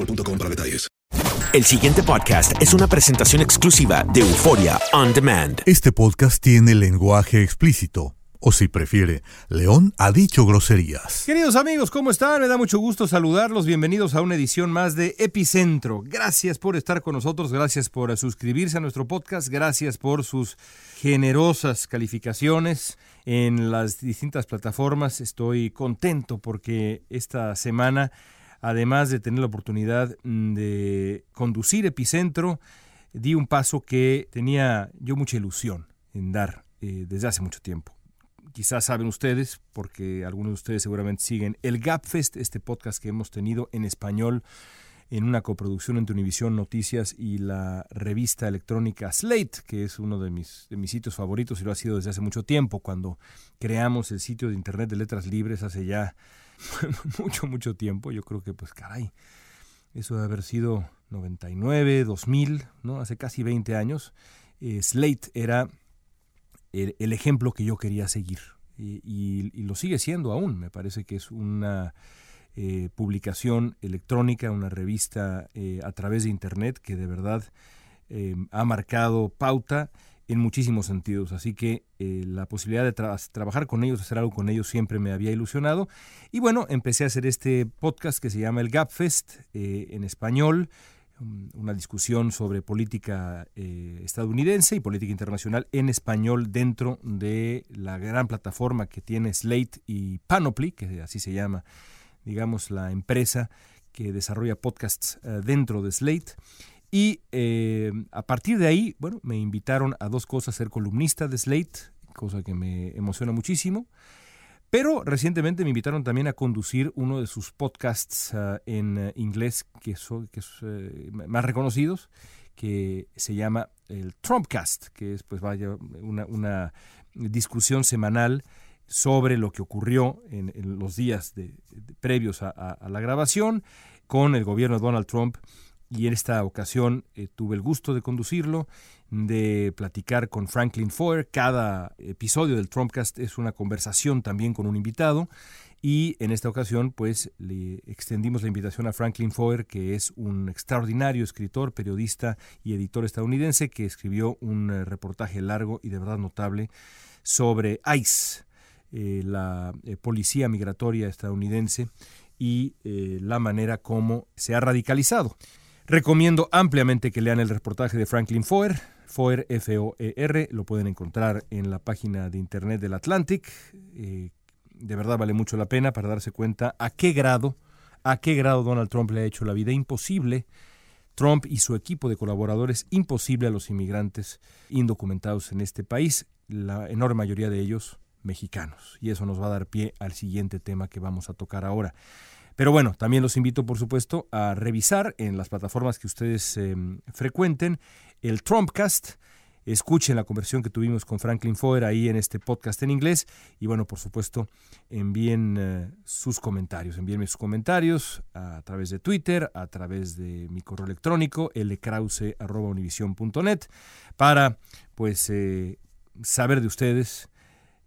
boostmobile.com para detalles. El siguiente podcast es una presentación exclusiva de Euforia On Demand. Este podcast tiene lenguaje explícito. O si prefiere, León ha dicho groserías. Queridos amigos, ¿cómo están? Me da mucho gusto saludarlos. Bienvenidos a una edición más de Epicentro. Gracias por estar con nosotros, gracias por suscribirse a nuestro podcast, gracias por sus generosas calificaciones en las distintas plataformas. Estoy contento porque esta semana además de tener la oportunidad mm, de conducir Epicentro, di un paso que tenía yo mucha ilusión en dar eh, desde hace mucho tiempo. Quizás saben ustedes, porque algunos de ustedes seguramente siguen, el GapFest, este podcast que hemos tenido en español en una coproducción entre Univisión Noticias y la revista electrónica Slate, que es uno de mis, de mis sitios favoritos y lo ha sido desde hace mucho tiempo, cuando creamos el sitio de Internet de Letras Libres hace ya mucho, mucho tiempo. Yo creo que, pues, caray, eso debe haber sido 99, 2000, ¿no? Hace casi 20 años. Eh, Slate era el, ejemplo que yo quería seguir. Y, lo sigue siendo aún. Me parece que es una eh, publicación electrónica, una revista eh, a través de Internet que de verdad ha marcado pauta en muchísimos sentidos. Así que eh, la posibilidad de trabajar con ellos, hacer algo con ellos, siempre me había ilusionado. Y bueno, empecé a hacer este podcast que se llama El Gapfest eh, en español, una discusión sobre política eh, estadounidense y política internacional en español dentro de la gran plataforma que tiene Slate y Panoply, que así se llama, digamos, la empresa que desarrolla podcasts dentro de Slate. Y eh, a partir de ahí, bueno, me invitaron a dos cosas, ser columnista de Slate, cosa que me emociona muchísimo. Pero recientemente me invitaron también a conducir uno de sus podcasts ah, en eh, inglés que son que eh, más reconocidos, que se llama el Trumpcast, que es pues vaya una, discusión semanal sobre lo que ocurrió en, los días previos a la grabación con el gobierno de Donald Trump y en esta ocasión eh, tuve el gusto de conducirlo, de platicar con Franklin Foer. Cada episodio del Trumpcast es una conversación también con un invitado y en esta ocasión pues le extendimos la invitación a Franklin Foer, que es un extraordinario escritor, periodista y editor estadounidense que escribió un eh, reportaje largo y de verdad notable sobre ICE, eh, la policía migratoria estadounidense y la manera como se ha radicalizado. Recomiendo ampliamente que lean el reportaje de Franklin Foer, Foer, F-O-E-R, lo pueden encontrar en la página de internet del Atlantic. Eh, de verdad vale mucho la pena para darse cuenta a qué grado, a qué grado Donald Trump le ha hecho la vida imposible, Trump y su equipo de colaboradores, imposible a los inmigrantes indocumentados en este país, la enorme mayoría de ellos mexicanos. Y eso nos va a dar pie al siguiente tema que vamos a tocar ahora. Pero bueno, también los invito, por supuesto, a revisar en las plataformas que ustedes em, frecuenten el Trumpcast. Escuchen la conversión que tuvimos con Franklin Foer ahí en este podcast en inglés. Y bueno, por supuesto, envíen eh, sus comentarios. Envíenme sus comentarios a través de Twitter, a través de mi correo electrónico, lkrause.univision.net, para pues eh, saber de ustedes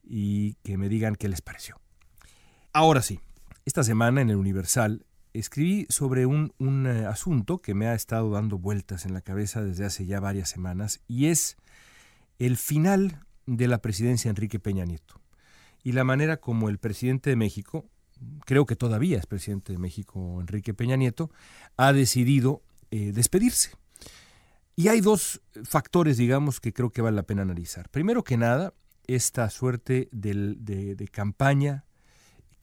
y que me digan qué les pareció. Ahora sí, esta semana en el Universal escribí sobre un, un eh, asunto que me ha estado dando vueltas en la cabeza desde hace ya varias semanas y es el final de la presidencia Enrique Peña Nieto y la manera como el presidente de México, creo que todavía es presidente de México Enrique Peña Nieto, ha decidido eh, despedirse. Y hay dos factores, digamos, que creo que vale la pena analizar. Primero que nada, esta suerte de, de campaña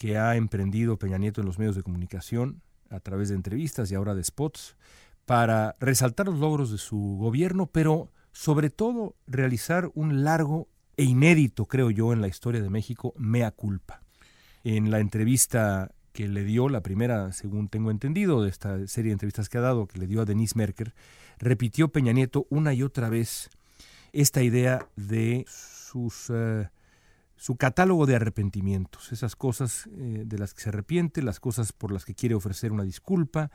que ha emprendido Peña Nieto en los medios de comunicación a través de entrevistas y ahora de spots para resaltar los logros de su gobierno, pero sobre todo realizar un largo e inédito, creo yo, en la historia de México, mea culpa. En la entrevista que le dio, la primera, según tengo entendido, de esta serie de entrevistas que ha dado, que le dio a Denise Merker, repitió Peña Nieto una y otra vez esta idea de sus, uh, su catálogo de arrepentimientos, esas cosas eh, de las que se arrepiente, las cosas por las que quiere ofrecer una disculpa,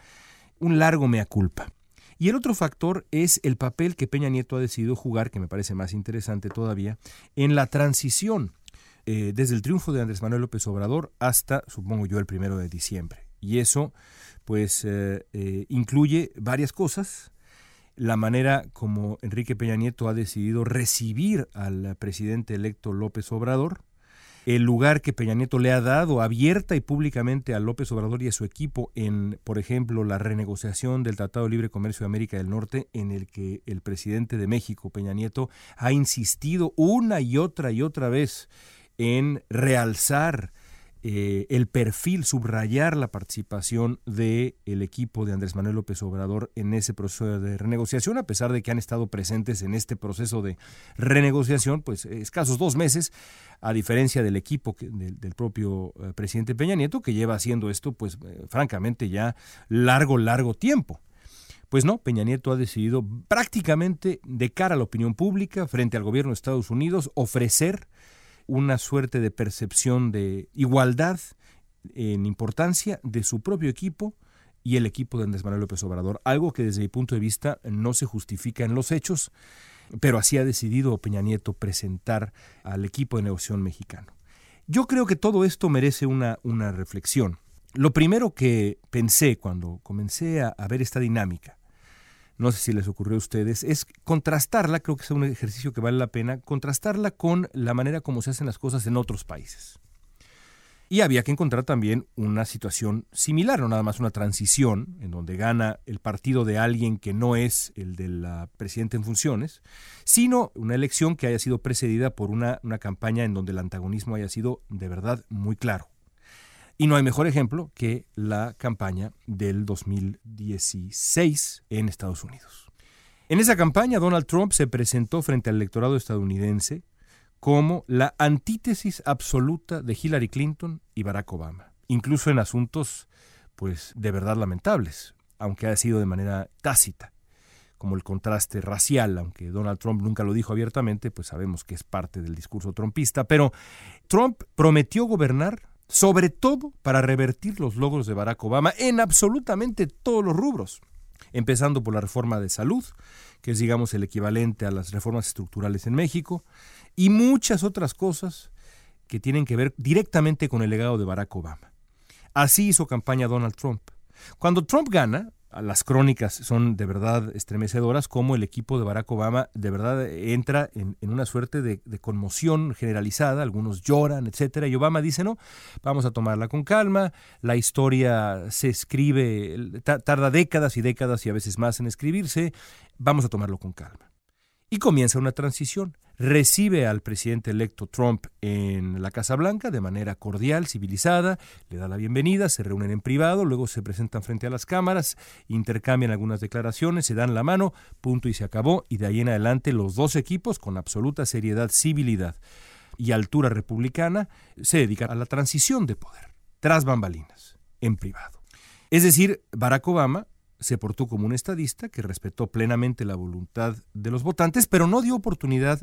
un largo mea culpa. Y el otro factor es el papel que Peña Nieto ha decidido jugar, que me parece más interesante todavía, en la transición eh, desde el triunfo de Andrés Manuel López Obrador hasta, supongo yo, el primero de diciembre. Y eso, pues, eh, incluye varias cosas. La manera como Enrique Peña Nieto ha decidido recibir al presidente electo López Obrador, el lugar que Peña Nieto le ha dado abierta y públicamente a López Obrador y a su equipo en, por ejemplo, la renegociación del Tratado de Libre Comercio de América del Norte, en el que el presidente de México, Peña Nieto, ha insistido una y otra y otra vez en realzar eh, el perfil, subrayar la participación del el equipo de Andrés Manuel López Obrador en ese proceso de renegociación, a pesar de que han estado presentes en este proceso de renegociación, pues escasos dos meses, a diferencia del equipo del, propio eh, presidente Peña Nieto, que lleva haciendo esto, pues eh, francamente ya largo, largo tiempo. Pues no, Peña Nieto ha decidido prácticamente de cara a la opinión pública, frente al gobierno de Estados Unidos, ofrecer una suerte de percepción de igualdad en importancia de su propio equipo y el equipo de Andrés Manuel López Obrador, algo que desde mi punto de vista no se justifica en los hechos, pero así ha decidido Peña Nieto presentar al equipo de negociación mexicano. Yo creo que todo esto merece una, una reflexión. Lo primero que pensé cuando comencé a, a ver esta dinámica no sé si les ocurrió a ustedes, es contrastarla, creo que es un ejercicio que vale la pena, contrastarla con la manera como se hacen las cosas en otros países. Y había que encontrar también una situación similar, no nada más una transición en donde gana el partido de alguien que no es el de la presidenta en funciones, sino una elección que haya sido precedida por una, una campaña en donde el antagonismo haya sido de verdad muy claro. Y no hay mejor ejemplo que la campaña del 2016 en Estados Unidos. En esa campaña, Donald Trump se presentó frente al electorado estadounidense como la antítesis absoluta de Hillary Clinton y Barack Obama, incluso en asuntos pues de verdad lamentables, aunque ha sido de manera tácita, como el contraste racial, aunque Donald Trump nunca lo dijo abiertamente, pues sabemos que es parte del discurso trumpista, pero Trump prometió gobernar sobre todo para revertir los logros de Barack Obama en absolutamente todos los rubros, empezando por la reforma de salud, que es digamos el equivalente a las reformas estructurales en México, y muchas otras cosas que tienen que ver directamente con el legado de Barack Obama. Así hizo campaña Donald Trump. Cuando Trump gana, las crónicas son de verdad estremecedoras, como el equipo de Barack Obama de verdad entra en, una suerte de, de, conmoción generalizada, algunos lloran, etcétera, y Obama dice, no, vamos a tomarla con calma, la historia se escribe, tarda décadas y décadas y a veces más en escribirse, vamos a tomarlo con calma. Y comienza una transición recibe al presidente electo Trump en la Casa Blanca de manera cordial, civilizada, le da la bienvenida, se reúnen en privado, luego se presentan frente a las cámaras, intercambian algunas declaraciones, se dan la mano, punto y se acabó, y de ahí en adelante los dos equipos, con absoluta seriedad, civilidad y altura republicana, se dedican a la transición de poder, tras bambalinas, en privado. Es decir, Barack Obama se portó como un estadista que respetó plenamente la voluntad de los votantes, pero no dio oportunidad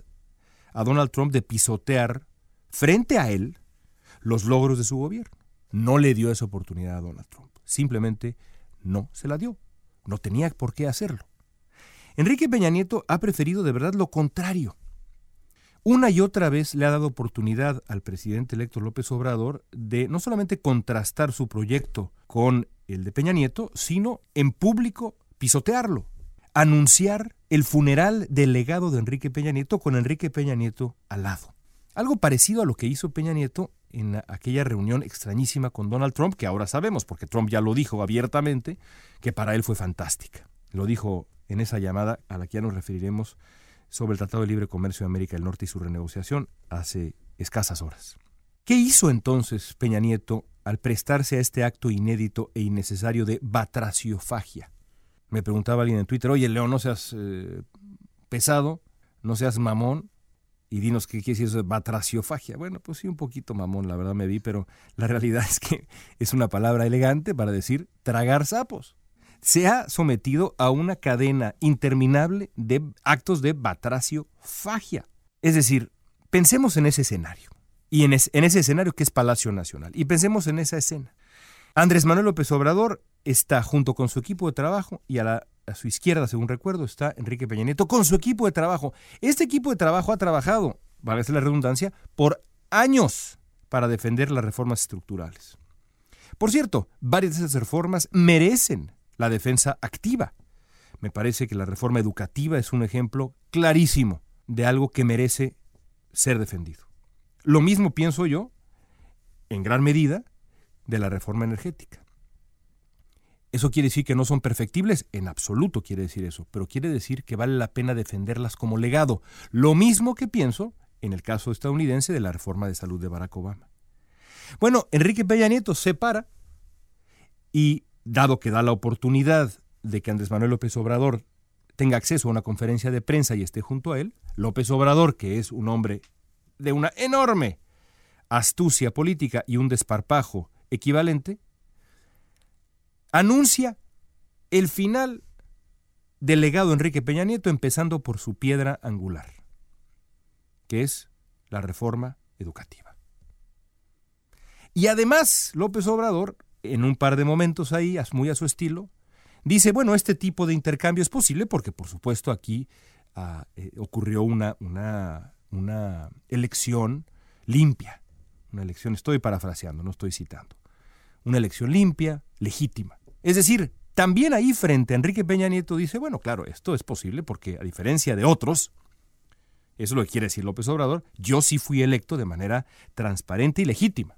a Donald Trump de pisotear frente a él los logros de su gobierno. No le dio esa oportunidad a Donald Trump. Simplemente no se la dio. No tenía por qué hacerlo. Enrique Peña Nieto ha preferido de verdad lo contrario. Una y otra vez le ha dado oportunidad al presidente electo López Obrador de no solamente contrastar su proyecto con el de Peña Nieto, sino en público pisotearlo, anunciar el funeral del legado de Enrique Peña Nieto con Enrique Peña Nieto al lado. Algo parecido a lo que hizo Peña Nieto en aquella reunión extrañísima con Donald Trump, que ahora sabemos, porque Trump ya lo dijo abiertamente, que para él fue fantástica. Lo dijo en esa llamada a la que ya nos referiremos sobre el Tratado de Libre Comercio de América del Norte y su renegociación hace escasas horas. ¿Qué hizo entonces Peña Nieto al prestarse a este acto inédito e innecesario de batraciofagia? Me preguntaba alguien en Twitter, oye León, no seas eh, pesado, no seas mamón, y dinos qué quiere decir eso de batraciofagia. Bueno, pues sí, un poquito mamón, la verdad me vi, pero la realidad es que es una palabra elegante para decir tragar sapos. Se ha sometido a una cadena interminable de actos de batraciofagia. Es decir, pensemos en ese escenario, y en, en ese escenario que es Palacio Nacional, y pensemos en esa escena. Andrés Manuel López Obrador está junto con su equipo de trabajo y a la a su izquierda, según recuerdo, está Enrique Peña Nieto con su equipo de trabajo. Este equipo de trabajo ha trabajado, vale la redundancia, por años para defender las reformas estructurales. Por cierto, varias de esas reformas merecen la defensa activa. Me parece que la reforma educativa es un ejemplo clarísimo de algo que merece ser defendido. Lo mismo pienso yo, en gran medida, de la reforma energética. ¿Eso quiere decir que no son perfectibles? En absoluto quiere decir eso, pero quiere decir que vale la pena defenderlas como legado. Lo mismo que pienso en el caso estadounidense de la reforma de salud de Barack Obama. Bueno, Enrique Peña Nieto se para y, dado que da la oportunidad de que Andrés Manuel López Obrador tenga acceso a una conferencia de prensa y esté junto a él, López Obrador, que es un hombre de una enorme astucia política y un desparpajo equivalente, anuncia el final del legado Enrique Peña Nieto, empezando por su piedra angular, que es la reforma educativa. Y además, López Obrador, en un par de momentos ahí, muy a su estilo, dice, bueno, este tipo de intercambio es posible porque, por supuesto, aquí ah, eh, ocurrió una, una, una elección limpia, una elección, estoy parafraseando, no estoy citando, una elección limpia, legítima. Es decir, también ahí frente a Enrique Peña Nieto dice, bueno, claro, esto es posible porque a diferencia de otros, eso es lo que quiere decir López Obrador, yo sí fui electo de manera transparente y legítima.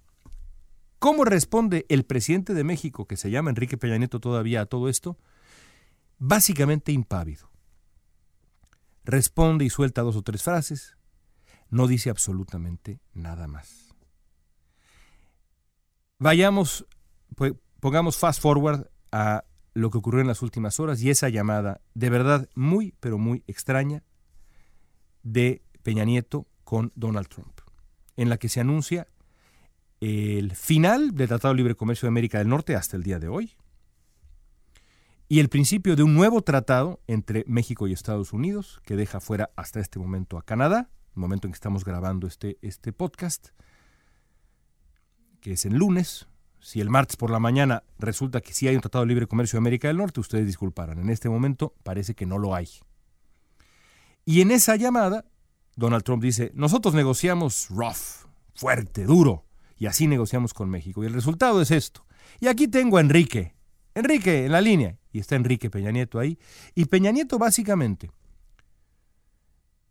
¿Cómo responde el presidente de México, que se llama Enrique Peña Nieto todavía a todo esto? Básicamente impávido. Responde y suelta dos o tres frases, no dice absolutamente nada más. Vayamos, pongamos fast forward a lo que ocurrió en las últimas horas y esa llamada de verdad muy, pero muy extraña de Peña Nieto con Donald Trump, en la que se anuncia el final del Tratado de Libre Comercio de América del Norte hasta el día de hoy y el principio de un nuevo tratado entre México y Estados Unidos que deja fuera hasta este momento a Canadá, momento en que estamos grabando este, este podcast, que es el lunes, si el martes por la mañana resulta que sí hay un Tratado de Libre Comercio de América del Norte, ustedes disculparán. En este momento parece que no lo hay. Y en esa llamada, Donald Trump dice, nosotros negociamos rough, fuerte, duro, y así negociamos con México. Y el resultado es esto. Y aquí tengo a Enrique. Enrique en la línea. Y está Enrique Peña Nieto ahí. Y Peña Nieto básicamente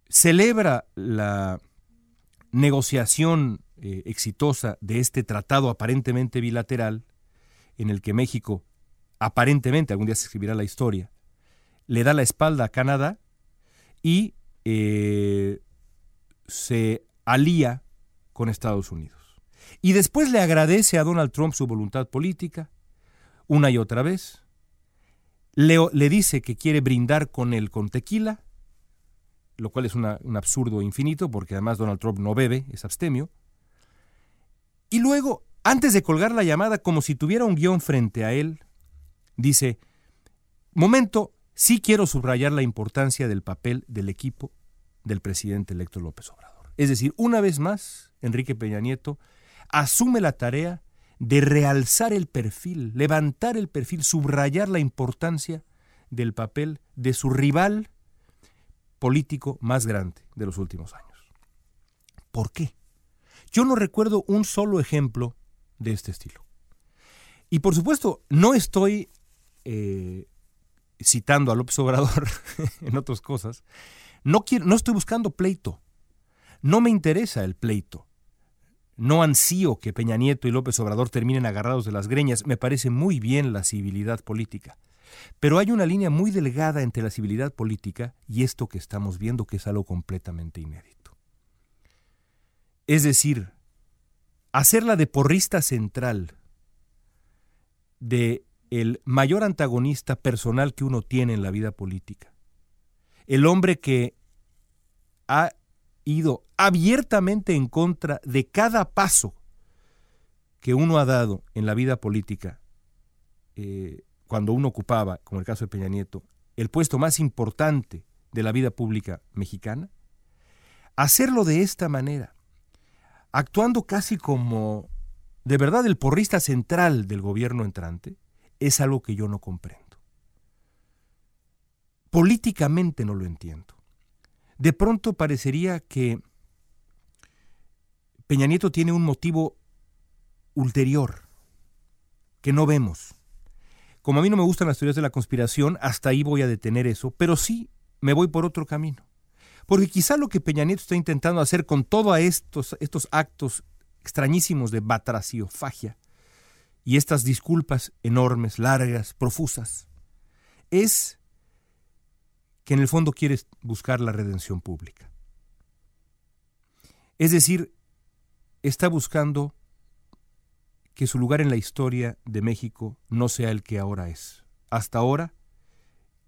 celebra la negociación eh, exitosa de este tratado aparentemente bilateral, en el que México, aparentemente, algún día se escribirá la historia, le da la espalda a Canadá y eh, se alía con Estados Unidos. Y después le agradece a Donald Trump su voluntad política, una y otra vez. Le, le dice que quiere brindar con él con tequila, lo cual es un absurdo infinito, porque además Donald Trump no bebe, es abstemio. Y luego, antes de colgar la llamada, como si tuviera un guion frente a él, Dice, momento, sí quiero subrayar la importancia del papel del equipo del presidente electo López Obrador. Es decir, una vez más, Enrique Peña Nieto asume la tarea de realzar el perfil, levantar el perfil, subrayar la importancia del papel de su rival político más grande de los últimos años. ¿Por qué? Yo no recuerdo un solo ejemplo de este estilo. Y por supuesto, no estoy eh, citando a López Obrador en otras cosas. No, quiero, no estoy buscando pleito. No me interesa el pleito. No ansío que Peña Nieto y López Obrador terminen agarrados de las greñas. Me parece muy bien la civilidad política. Pero hay una línea muy delgada entre la civilidad política y esto que estamos viendo, que es algo completamente inédito. Es decir, hacerla de porrista central de el mayor antagonista personal que uno tiene en la vida política. El hombre que ha ido abiertamente en contra de cada paso que uno ha dado en la vida política eh, cuando uno ocupaba, como el caso de Peña Nieto, el puesto más importante de la vida pública mexicana, hacerlo de esta manera, actuando casi como de verdad el porrista central del gobierno entrante, es algo que yo no comprendo. Políticamente no lo entiendo. De pronto parecería que Peña Nieto tiene un motivo ulterior que no vemos. Como a mí no me gustan las teorías de la conspiración, hasta ahí voy a detener eso, pero sí me voy por otro camino. Porque quizá lo que Peña Nieto está intentando hacer con todos estos, estos actos extrañísimos de batraciofagia y estas disculpas enormes, largas, profusas, es que en el fondo quiere buscar la redención pública. Es decir, está buscando que su lugar en la historia de México no sea el que ahora es. Hasta ahora,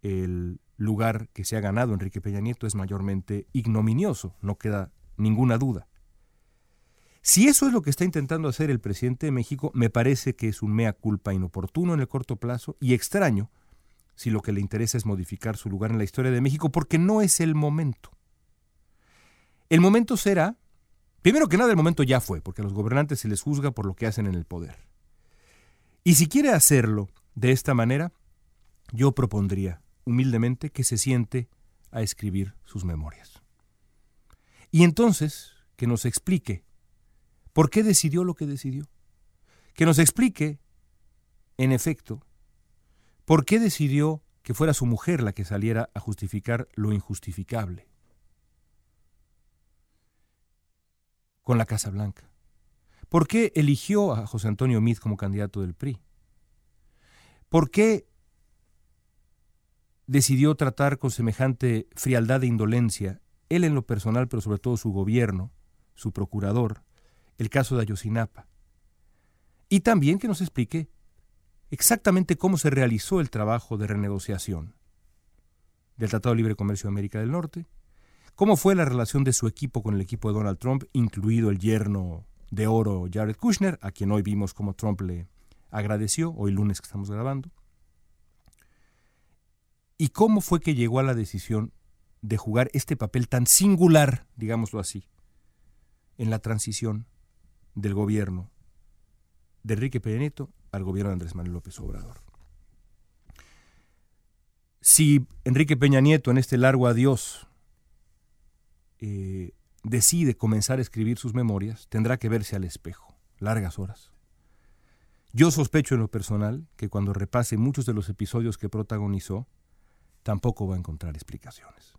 el lugar que se ha ganado Enrique Peña Nieto es mayormente ignominioso, no queda ninguna duda. Si eso es lo que está intentando hacer el presidente de México, me parece que es un mea culpa inoportuno en el corto plazo y extraño si lo que le interesa es modificar su lugar en la historia de México, porque no es el momento. El momento será, primero que nada, el momento ya fue, porque a los gobernantes se les juzga por lo que hacen en el poder. Y si quiere hacerlo de esta manera, yo propondría humildemente que se siente a escribir sus memorias. Y entonces que nos explique ¿Por qué decidió lo que decidió? Que nos explique, en efecto, por qué decidió que fuera su mujer la que saliera a justificar lo injustificable. Con la Casa Blanca. ¿Por qué eligió a José Antonio Meade como candidato del PRI? ¿Por qué decidió tratar con semejante frialdad e indolencia, él en lo personal, pero sobre todo su gobierno, su procurador, el caso de Ayotzinapa. Y también que nos explique exactamente cómo se realizó el trabajo de renegociación del Tratado de Libre Comercio de América del Norte, cómo fue la relación de su equipo con el equipo de Donald Trump, incluido el yerno de oro Jared Kushner, a quien hoy vimos cómo Trump le agradeció, hoy lunes que estamos grabando, y cómo fue que llegó a la decisión de jugar este papel tan singular, digámoslo así, en la transición del gobierno de Enrique Peña Nieto al gobierno de Andrés Manuel López Obrador. Si Enrique Peña Nieto en este largo adiós eh, decide comenzar a escribir sus memorias, tendrá que verse al espejo, largas horas. Yo sospecho en lo personal que cuando repase muchos de los episodios que protagonizó, tampoco va a encontrar explicaciones.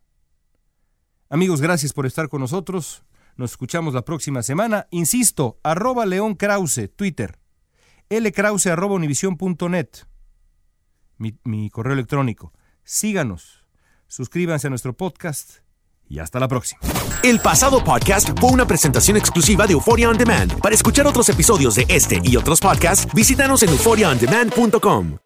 Amigos, gracias por estar con nosotros. Nos escuchamos la próxima semana. Insisto, arroba León Krause, Twitter. lkrause arroba univision.net. Mi, mi correo electrónico. Síganos. Suscríbanse a nuestro podcast y hasta la próxima. El pasado podcast fue una presentación exclusiva de Euphoria On Demand. Para escuchar otros episodios de este y otros podcasts, visítanos en euphoriaondemand.com.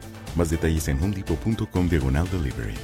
Más detalles en homedepot.com diagonal delivery.